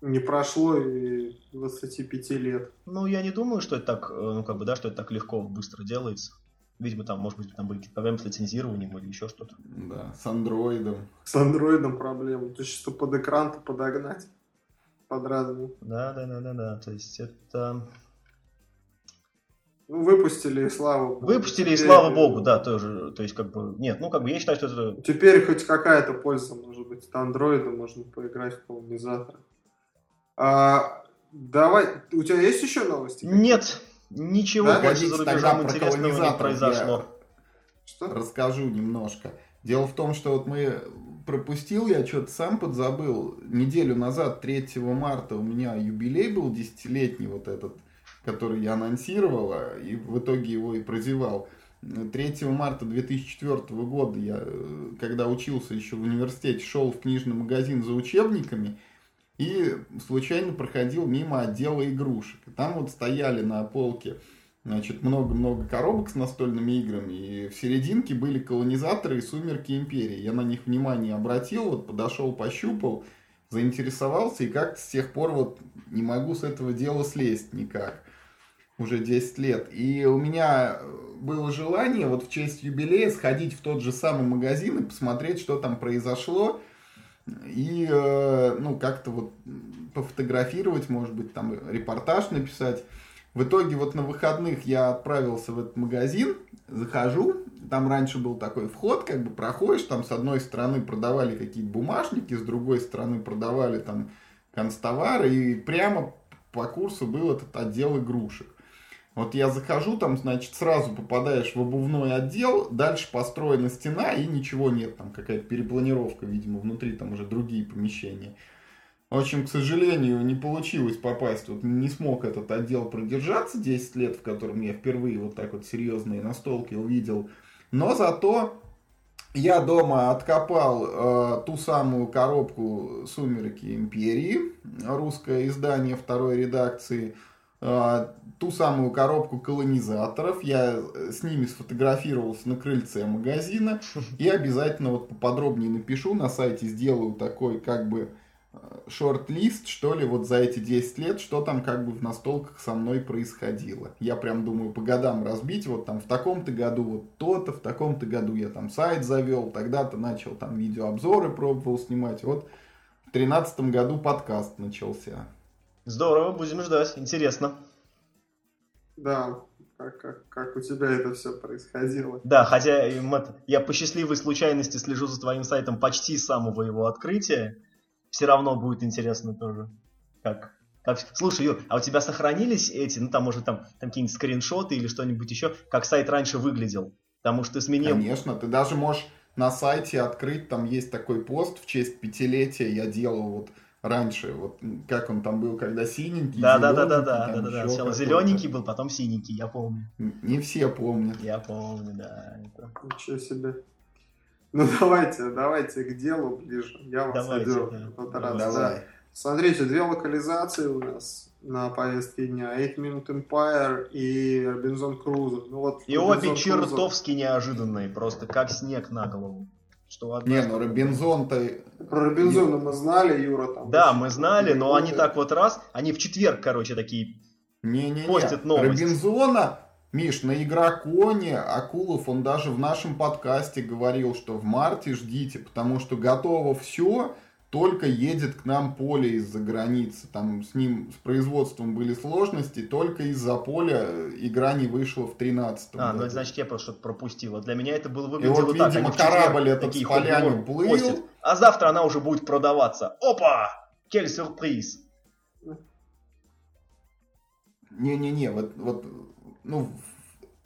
Не прошло и 25 лет. Ну, я не думаю, что это так, э, ну, как бы, да, что это так легко, быстро делается. Видимо, там, может быть, там были какие-то проблемы с лицензированием или еще что-то. Да, с андроидом. С андроидом проблемы. То есть, что под экран-то подогнать под разные. Да, да, да, да, да. То есть это... Ну, выпустили, и слава богу. Выпустили, Теперь... и слава богу, да, тоже. То есть, как бы, нет, ну, как бы, я считаю, что это... Теперь хоть какая-то польза, может быть, от андроида можно поиграть в колонизатор. А, давай, у тебя есть еще новости? Нет, ничего да? больше за рубежом интересного не произошло. Что? Расскажу немножко. Дело в том, что вот мы пропустил, я что-то сам подзабыл. Неделю назад, 3 марта, у меня юбилей был десятилетний вот этот, который я анонсировал, и в итоге его и прозевал. 3 марта 2004 года я, когда учился еще в университете, шел в книжный магазин за учебниками и случайно проходил мимо отдела игрушек. Там вот стояли на полке значит, много-много коробок с настольными играми, и в серединке были колонизаторы и сумерки империи. Я на них внимание обратил, вот подошел, пощупал, заинтересовался, и как-то с тех пор вот не могу с этого дела слезть никак. Уже 10 лет. И у меня было желание вот в честь юбилея сходить в тот же самый магазин и посмотреть, что там произошло. И, э, ну, как-то вот пофотографировать, может быть, там репортаж написать. В итоге вот на выходных я отправился в этот магазин, захожу, там раньше был такой вход, как бы проходишь, там с одной стороны продавали какие-то бумажники, с другой стороны продавали там констовары, и прямо по курсу был этот отдел игрушек. Вот я захожу, там, значит, сразу попадаешь в обувной отдел, дальше построена стена и ничего нет, там какая-то перепланировка, видимо, внутри там уже другие помещения. В общем, к сожалению, не получилось попасть, вот не смог этот отдел продержаться 10 лет, в котором я впервые вот так вот серьезные настолки увидел. Но зато я дома откопал э, ту самую коробку «Сумерки Империи», русское издание второй редакции, э, ту самую коробку колонизаторов. Я с ними сфотографировался на крыльце магазина и обязательно вот поподробнее напишу, на сайте сделаю такой как бы шорт-лист, что ли, вот за эти 10 лет, что там как бы в настолках со мной происходило. Я прям думаю по годам разбить, вот там в таком-то году вот то-то, в таком-то году я там сайт завел, тогда-то начал там видеообзоры пробовал снимать, вот в тринадцатом году подкаст начался. Здорово, будем ждать, интересно. Да, как, как, как у тебя это все происходило. Да, хотя я по счастливой случайности слежу за твоим сайтом почти с самого его открытия все равно будет интересно тоже. Как, как... Слушай, Юр, а у тебя сохранились эти, ну там, может, там, там какие-нибудь скриншоты или что-нибудь еще, как сайт раньше выглядел? Потому что ты сменил... Конечно, ты даже можешь на сайте открыть, там есть такой пост в честь пятилетия, я делал вот раньше, вот как он там был, когда синенький, да, да, да, да, да, да, да, да. Сначала зелененький был, потом синенький, я помню. Не все помнят. Я помню, да. Это... Ничего себе. Ну давайте, давайте к делу ближе. Я вас давайте, одеру да. раз. Давай. Да. Смотрите, две локализации у нас на повестке дня. 8 Minute Empire и Робинзон Крузо. Ну, вот и обе чертовски неожиданные, просто как снег на голову. Что одна... Не, ну Робинзон-то... Про Робинзона мы знали, Юра там. Да, мы знали, но они так вот раз, они в четверг, короче, такие не, не, не. постят новости. Робинзона Миш, на Игроконе Акулов, он даже в нашем подкасте говорил, что в марте ждите, потому что готово все, только едет к нам поле из-за границы. Там с ним, с производством были сложности, только из-за поля игра не вышла в 13 А, году. ну это значит, я просто что-то пропустила. Для меня это было выглядело И вот, так. видимо, корабль этот с полями плыл. Постят, а завтра она уже будет продаваться. Опа! Кель сюрприз! Не-не-не, вот, вот ну,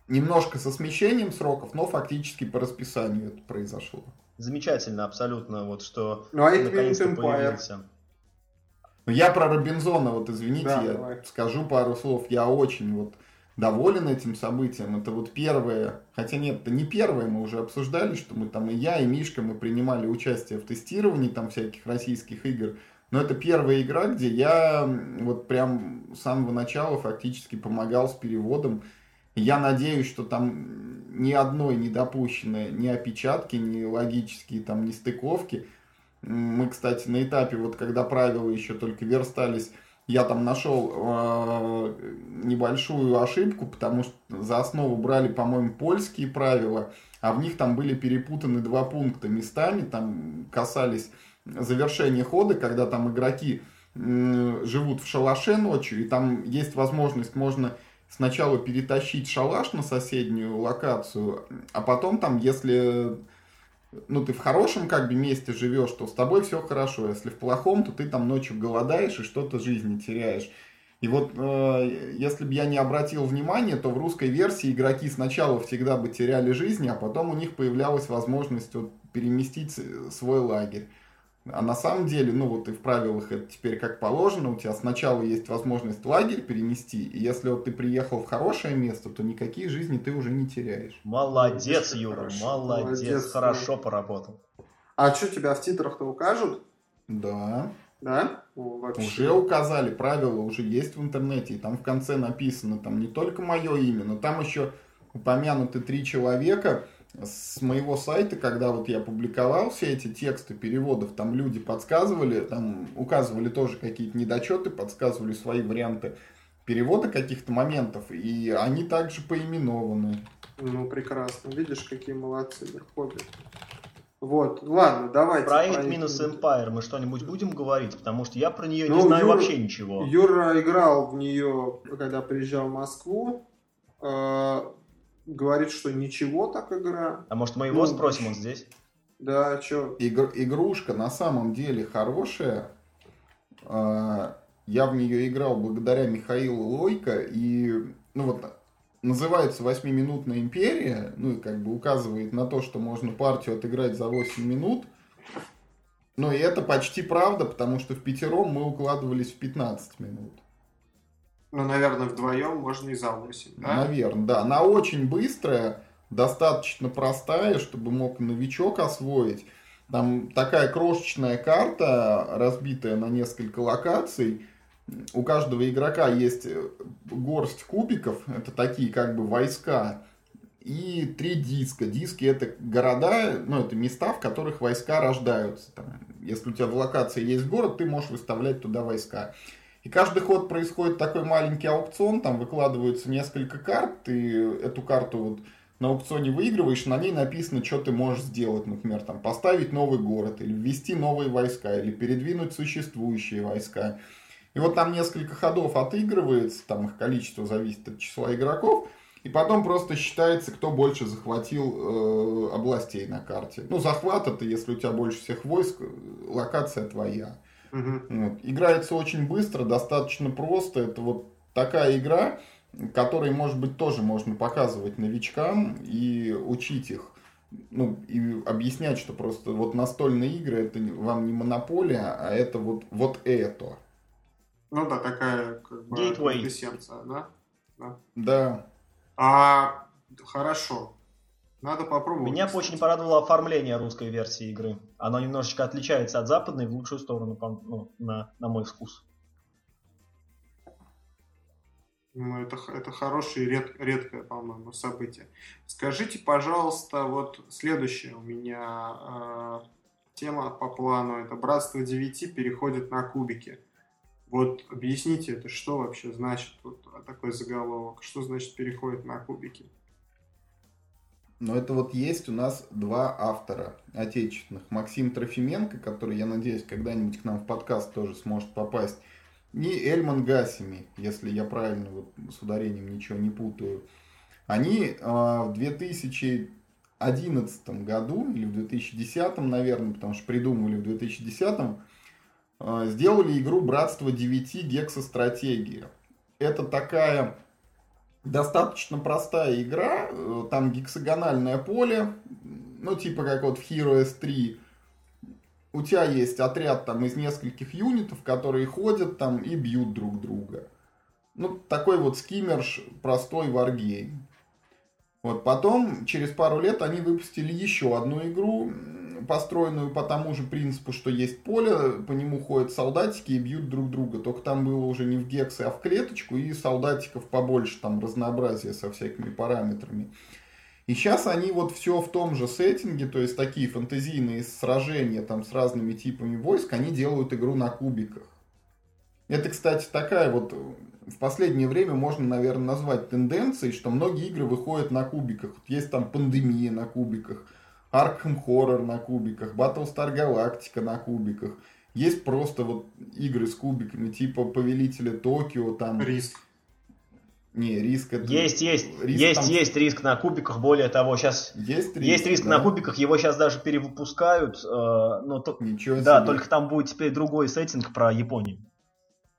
немножко со смещением сроков, но фактически по расписанию это произошло. Замечательно, абсолютно, вот что ну, а наконец-то появился. Ну, я про Робинзона, вот извините, да, я давай. скажу пару слов. Я очень вот доволен этим событием. Это вот первое, хотя нет, это не первое, мы уже обсуждали, что мы там и я, и Мишка, мы принимали участие в тестировании там всяких российских игр. Но это первая игра, где я вот прям с самого начала фактически помогал с переводом. Я надеюсь, что там ни одной не допущены ни опечатки, ни логические там нестыковки. Мы, кстати, на этапе, вот когда правила еще только верстались, я там нашел э, небольшую ошибку, потому что за основу брали, по-моему, польские правила, а в них там были перепутаны два пункта местами, там касались завершения хода, когда там игроки живут в шалаше ночью, и там есть возможность, можно сначала перетащить шалаш на соседнюю локацию, а потом там, если ну, ты в хорошем как бы месте живешь, то с тобой все хорошо. Если в плохом, то ты там ночью голодаешь и что-то жизни теряешь. И вот э, если бы я не обратил внимания, то в русской версии игроки сначала всегда бы теряли жизни, а потом у них появлялась возможность вот, переместить свой лагерь. А на самом деле, ну вот и в правилах это теперь как положено, у тебя сначала есть возможность лагерь перенести, и если вот ты приехал в хорошее место, то никакие жизни ты уже не теряешь. Молодец, Юра, хорошо, молодец, молодец, хорошо поработал. А что тебя в титрах-то укажут? Да. Да? О, вообще. Уже указали, правила уже есть в интернете, и там в конце написано, там не только мое имя, но там еще упомянуты три человека, с моего сайта, когда вот я публиковал все эти тексты переводов, там люди подсказывали, там указывали тоже какие-то недочеты, подсказывали свои варианты перевода каких-то моментов, и они также поименованы. Ну, прекрасно. Видишь, какие молодцы верховья. Вот, ладно, давайте. Проект минус Empire мы что-нибудь будем говорить, потому что я про нее ну, не знаю Юр, вообще ничего. Юра играл в нее, когда приезжал в Москву. Говорит, что ничего так игра. А может мы его ну, спросим, он здесь? Да, что? Игр, игрушка на самом деле хорошая. А, я в нее играл благодаря Михаилу Лойко. И, ну вот, называется «Восьмиминутная империя». Ну и как бы указывает на то, что можно партию отыграть за 8 минут. Но и это почти правда, потому что в пятером мы укладывались в 15 минут. Ну, наверное, вдвоем можно и за 8, да? Наверное, да. Она очень быстрая, достаточно простая, чтобы мог новичок освоить. Там такая крошечная карта, разбитая на несколько локаций. У каждого игрока есть горсть кубиков, это такие как бы войска, и три диска. Диски это города, ну это места, в которых войска рождаются. Там, если у тебя в локации есть город, ты можешь выставлять туда войска. И каждый ход происходит такой маленький аукцион, там выкладываются несколько карт, ты эту карту вот на аукционе выигрываешь, на ней написано, что ты можешь сделать, например, там, поставить новый город, или ввести новые войска, или передвинуть существующие войска. И вот там несколько ходов отыгрывается, там их количество зависит от числа игроков, и потом просто считается, кто больше захватил э, областей на карте. Ну, захват это, если у тебя больше всех войск, локация твоя. Угу. Вот. Играется очень быстро, достаточно просто. Это вот такая игра, которой, может быть, тоже можно показывать новичкам и учить их. Ну, и объяснять, что просто вот настольные игры это вам не монополия, а это вот, вот это. Ну да, такая как бы Gateway. да? Да. Да. А, хорошо. Надо попробовать. Меня кстати. очень порадовало оформление русской версии игры. Оно немножечко отличается от западной в лучшую сторону, ну, на, на мой вкус. Ну, это, это хорошее и ред, редкое, по-моему, событие. Скажите, пожалуйста, вот следующая у меня э, тема по плану. Это «Братство девяти переходит на кубики». Вот объясните, это что вообще значит вот такой заголовок? Что значит переходит на кубики? Но это вот есть у нас два автора отечественных. Максим Трофименко, который, я надеюсь, когда-нибудь к нам в подкаст тоже сможет попасть. И Эльман Гасими, если я правильно вот с ударением ничего не путаю. Они э, в 2011 году или в 2010, наверное, потому что придумывали в 2010, э, сделали игру «Братство 9. Гексостратегия». Это такая достаточно простая игра, э, там гексагональное поле, ну типа как вот в Heroes 3. У тебя есть отряд там из нескольких юнитов, которые ходят там и бьют друг друга. Ну, такой вот скиммерш, простой варгейм. Вот потом, через пару лет, они выпустили еще одну игру построенную по тому же принципу, что есть поле, по нему ходят солдатики и бьют друг друга. Только там было уже не в гексы, а в клеточку, и солдатиков побольше, там разнообразие со всякими параметрами. И сейчас они вот все в том же сеттинге, то есть такие фантазийные сражения там с разными типами войск, они делают игру на кубиках. Это, кстати, такая вот в последнее время можно, наверное, назвать тенденцией, что многие игры выходят на кубиках. Есть там пандемия на кубиках, Arkham Horror на кубиках, Battlestar Galactica на кубиках. Есть просто вот игры с кубиками, типа Повелителя Токио, там... Риск. Не, риск это... Есть, есть, риск есть, там... есть риск на кубиках, более того, сейчас... Есть риск, есть риск да? на кубиках, его сейчас даже перевыпускают, э, но то... Ничего да, себе. только там будет теперь другой сеттинг про Японию.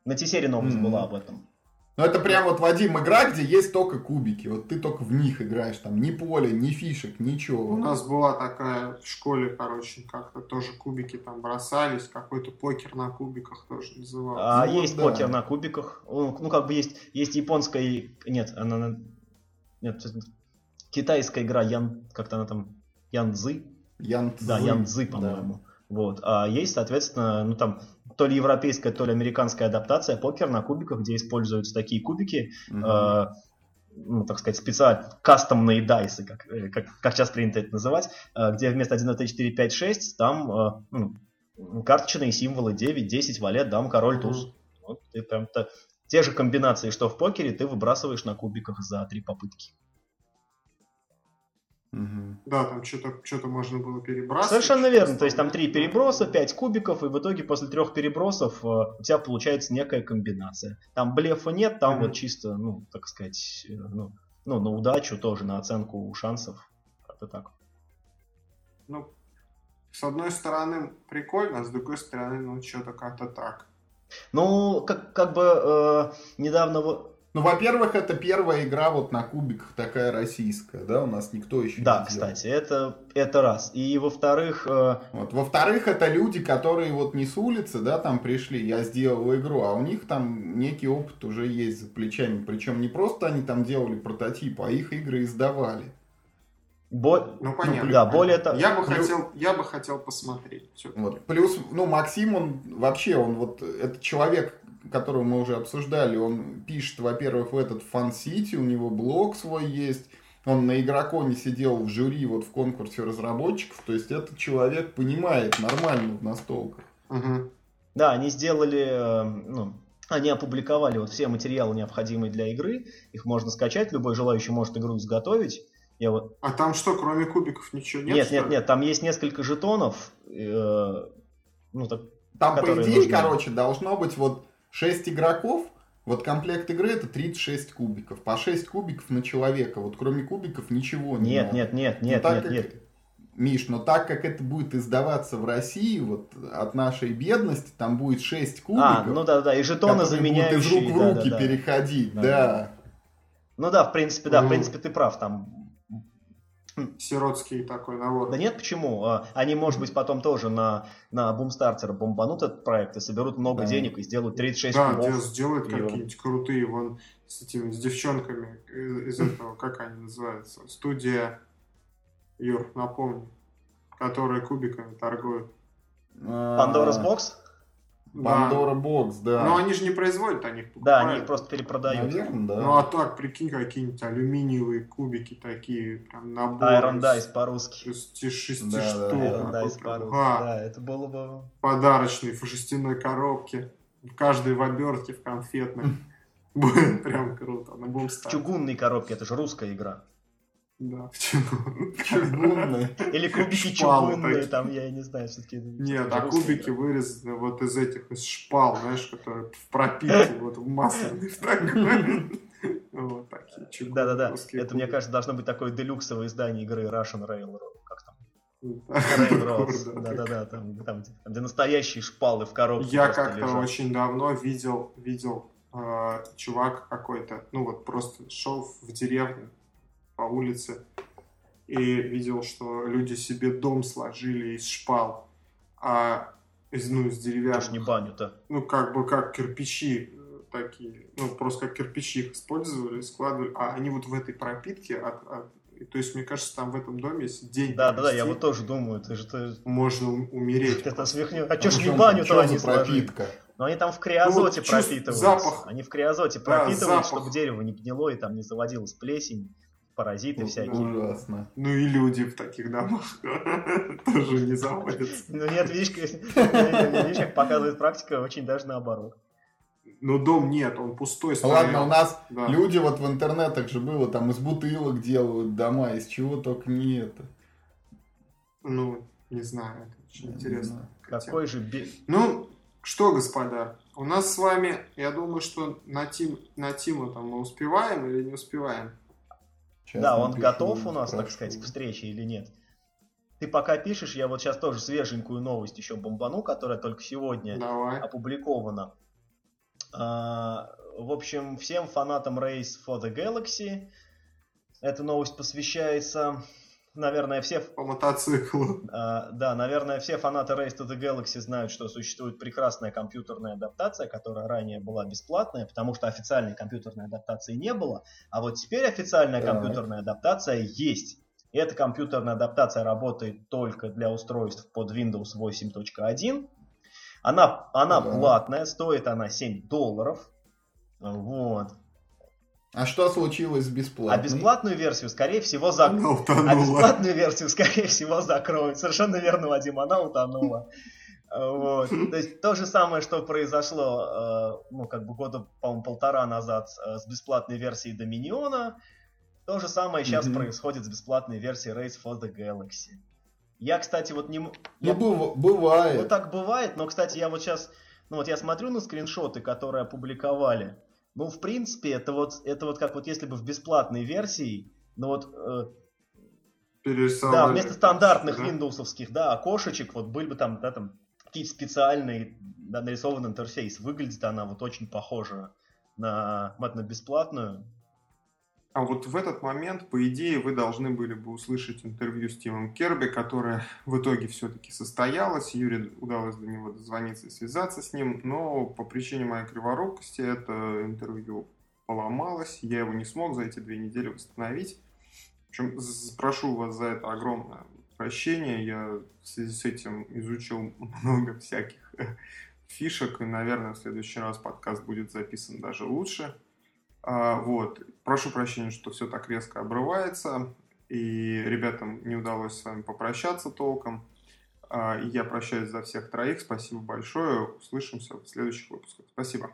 На T-серии новость mm-hmm. была об этом. Ну, это прям вот, Вадим, игра, где есть только кубики. Вот ты только в них играешь. Там ни поля, ни фишек, ничего. У нас была такая в школе, короче, как-то тоже кубики там бросались. Какой-то покер на кубиках тоже назывался. А ну, есть вот, покер да. на кубиках. Ну, как бы есть, есть японская... Нет, она... Нет, китайская игра, Ян... как-то она там... Янзы. Янцзы. Да, Янзы, по-моему. Да. Вот. А есть, соответственно, ну там то ли европейская, то ли американская адаптация покер на кубиках, где используются такие кубики, mm-hmm. э, ну, так сказать, специально кастомные дайсы, как, э, как, как сейчас принято это называть, э, где вместо 1, 2, 3, 4, 5, 6 там э, ну, карточные символы 9, 10, валет, дам, король, туз. Mm-hmm. Вот, ты прям -то, те же комбинации, что в покере, ты выбрасываешь на кубиках за три попытки. Угу. Да, там что-то что можно было перебрасывать. Совершенно верно. То есть там три переброса, пять кубиков, и в итоге после трех перебросов э, у тебя получается некая комбинация. Там блефа нет, там угу. вот чисто, ну, так сказать, э, ну, ну, на удачу тоже, на оценку шансов. Как-то так. Ну, с одной стороны прикольно, а с другой стороны, ну, что-то как-то так. Ну, как, как бы э, недавно ну, во-первых, это первая игра вот на кубиках такая российская, да, у нас никто еще да, не кстати, это, это раз. И во-вторых... Э... Вот, во-вторых, это люди, которые вот не с улицы, да, там пришли, я сделал игру, а у них там некий опыт уже есть за плечами. Причем не просто они там делали прототип, а их игры издавали. Бо... Ну, понятно. Ну, да, более того... Я бы, хотел, я бы хотел посмотреть. Вот. Плюс, ну, Максим, он вообще, он вот, это человек, которого мы уже обсуждали, он пишет, во-первых, в этот фан-сити, у него блог свой есть, он на игроконе сидел в жюри вот в конкурсе разработчиков, то есть этот человек понимает нормально в настолках. Угу. Да, они сделали, э, ну, они опубликовали вот все материалы, необходимые для игры, их можно скачать, любой желающий может игру изготовить. Я вот... А там что, кроме кубиков ничего нет? Нет, нет, нет, там есть несколько жетонов, э, ну так. Там по идее, нужны... короче, должно быть вот 6 игроков, вот комплект игры это 36 кубиков. По 6 кубиков на человека. Вот кроме кубиков ничего не Нет, надо. нет, нет, нет, нет, как, нет. Миш, но так как это будет издаваться в России, вот от нашей бедности, там будет 6 а, кубиков. А, ну да, да, и жетоны заменяющие. Будут из рук в руки да, да, переходить, да. да. Ну да, в принципе, да, в принципе, ты прав, там сиротский такой набор. Да нет, почему? А, они, может быть, потом тоже на, на бумстартер бомбанут этот проект и соберут много да. денег и сделают 36 Да, кубов. сделают и... какие-нибудь крутые, вон, с этими, с девчонками из этого, как они называются, студия, Юр, напомню, которые кубиками торгуют. Pandora's Box? Бандора Бокс, да. Но они же не производят, они их покупают. Да, они их просто перепродают. Наверное, да. Ну а так, прикинь, какие-нибудь алюминиевые кубики такие, прям набор. Iron Dice по-русски. Шести, шести да, штук. Да, Iron Dice по-русски, а, да, это было бы... Подарочные в шестяной коробке. Каждый в обертке, в конфетной. Будет прям круто. На будем В чугунной коробке, это же русская игра. Да, чугунные. Или кубики чугунные, там, я не знаю, все-таки. Нет, а кубики вырезаны вот из этих, из шпал, знаешь, которые в пропитке, вот в масляных Вот такие чугунные. Да-да-да, это, мне кажется, должно быть такое делюксовое издание игры Russian Railroad, как там. Railroads, да-да-да, там, там, где настоящие шпалы в коробке Я как-то очень давно видел, видел э, чувак какой-то, ну вот просто шел в деревню, по улице и видел, что люди себе дом сложили из шпал, а из, ну, из деревянных. не баню-то. Ну, как бы как кирпичи э, такие, ну, просто как кирпичи их использовали, складывали, а они вот в этой пропитке от, от, то есть, мне кажется, там в этом доме есть день. Да, да, да, я вот тоже думаю, ты же ты... Можно умереть. Это смехнет. А, а что ж не баню-то они пропитка? Но они там в криозоте ну, вот пропитываются. Запах. Они в криозоте да, пропитывают, чтобы дерево не гнило и там не заводилась плелесень, паразиты ну, всякие. Ужасно. Ну и люди в таких домах тоже не заводятся. Ну нет, видишь, видишь, как показывает практика, очень даже наоборот. Но дом нет, он пустой стоит. Ладно, у нас да. люди вот в интернетах же было, там из бутылок делают дома, из чего только не это. Ну, не знаю, это очень Я интересно. Какой же... Бе... Ну, что, господа, у нас с вами, я думаю, что на, тим, на Тиму там мы успеваем или не успеваем? Сейчас да, он готов у нас, так сказать, к встрече или нет? Ты пока пишешь, я вот сейчас тоже свеженькую новость еще бомбану, которая только сегодня Давай. опубликована. А, в общем, всем фанатам Race for the Galaxy эта новость посвящается, наверное, все... По мотоциклу. А, да, наверное, все фанаты Race to the Galaxy знают, что существует прекрасная компьютерная адаптация, которая ранее была бесплатная, потому что официальной компьютерной адаптации не было, а вот теперь официальная да. компьютерная адаптация есть. И эта компьютерная адаптация работает только для устройств под Windows 8.1, она, она да. платная, стоит она 7 долларов. Вот. А что случилось с бесплатной? А бесплатную версию, скорее всего, закроют. А бесплатную версию, скорее всего, закроют. Совершенно верно, Вадим, она утонула. Вот. То есть то же самое, что произошло, э, ну, как бы года, по-моему, полтора назад э, с бесплатной версией Доминиона. То же самое сейчас mm-hmm. происходит с бесплатной версией Race for the Galaxy. Я, кстати, вот не... Ну, я... бывает. Ну, так бывает, но, кстати, я вот сейчас... Ну, вот я смотрю на скриншоты, которые опубликовали. Ну, в принципе, это вот, это вот как вот если бы в бесплатной версии, ну вот... Э, да, вместо стандартных да? Windowsовских, да, окошечек, вот были бы там, да, там какие-то специальные да, нарисованный интерфейс. Выглядит она вот очень похоже на, на бесплатную. А вот в этот момент, по идее, вы должны были бы услышать интервью с Тимом Керби, которое в итоге все-таки состоялось. Юре удалось до него дозвониться и связаться с ним, но по причине моей криворукости это интервью поломалось. Я его не смог за эти две недели восстановить. Общем, прошу вас за это огромное прощение. Я в связи с этим изучил много всяких фишек, и, наверное, в следующий раз подкаст будет записан даже лучше. А, вот. Прошу прощения, что все так резко обрывается, и ребятам не удалось с вами попрощаться толком. А, я прощаюсь за всех троих. Спасибо большое. Услышимся в следующих выпусках. Спасибо.